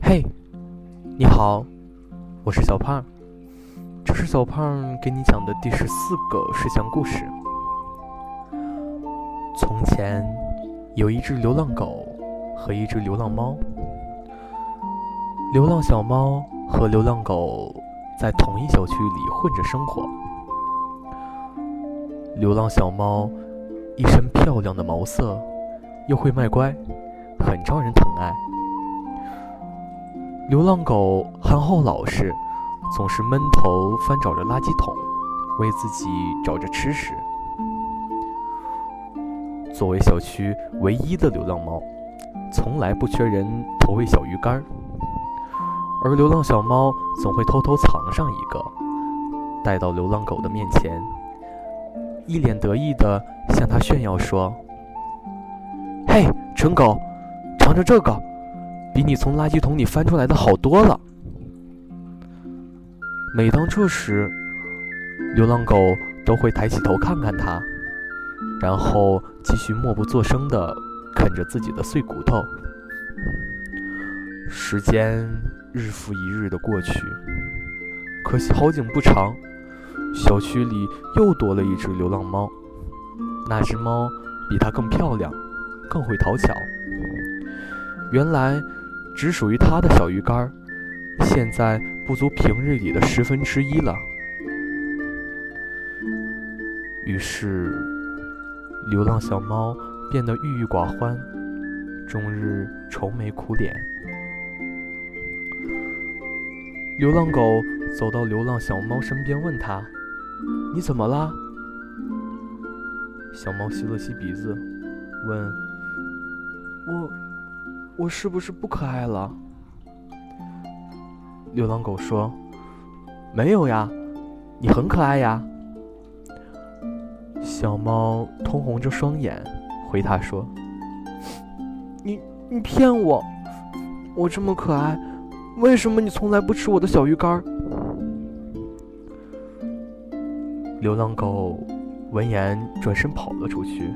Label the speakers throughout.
Speaker 1: 嘿，你好，我是小胖，这是小胖给你讲的第十四个睡前故事。从前有一只流浪狗和一只流浪猫，流浪小猫和流浪狗在同一小区里混着生活。流浪小猫一身漂亮的毛色，又会卖乖，很招人疼爱。流浪狗憨厚老实，总是闷头翻找着垃圾桶，为自己找着吃食。作为小区唯一的流浪猫，从来不缺人投喂小鱼干儿，而流浪小猫总会偷偷藏上一个，带到流浪狗的面前。一脸得意地向他炫耀说：“嘿，蠢狗，尝尝这个，比你从垃圾桶里翻出来的好多了。”每当这时，流浪狗都会抬起头看看它，然后继续默不作声地啃着自己的碎骨头。时间日复一日的过去，可惜好景不长。小区里又多了一只流浪猫，那只猫比它更漂亮，更会讨巧。原来，只属于它的小鱼干，现在不足平日里的十分之一了。于是，流浪小猫变得郁郁寡欢，终日愁眉苦脸。流浪狗走到流浪小猫身边，问他。你怎么啦？小猫吸了吸鼻子，问：“我，我是不是不可爱了？”流浪狗说：“没有呀，你很可爱呀。”小猫通红着双眼回他说：“你，你骗我！我这么可爱，为什么你从来不吃我的小鱼干？”流浪狗闻言转身跑了出去，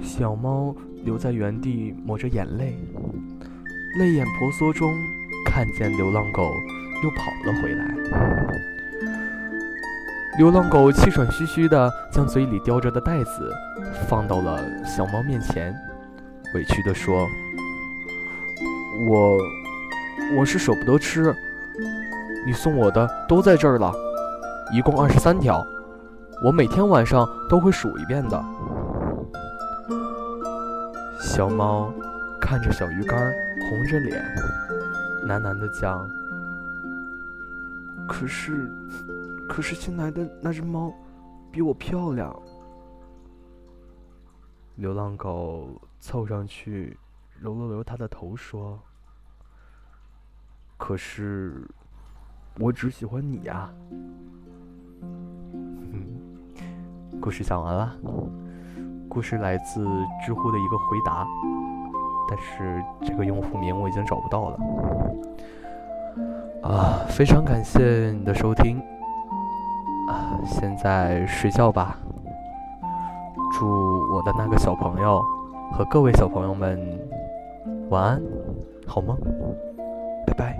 Speaker 1: 小猫留在原地抹着眼泪，泪眼婆娑中看见流浪狗又跑了回来。流浪狗气喘吁吁地将嘴里叼着的袋子放到了小猫面前，委屈地说：“我我是舍不得吃，你送我的都在这儿了，一共二十三条。”我每天晚上都会数一遍的。小猫看着小鱼干，红着脸，喃喃地讲：“可是，可是新来的那只猫比我漂亮。”流浪狗凑上去揉了揉它的头，说：“可是，我只喜欢你呀。”故事讲完了，故事来自知乎的一个回答，但是这个用户名我已经找不到了。啊，非常感谢你的收听，啊，现在睡觉吧。祝我的那个小朋友和各位小朋友们晚安，好梦。拜拜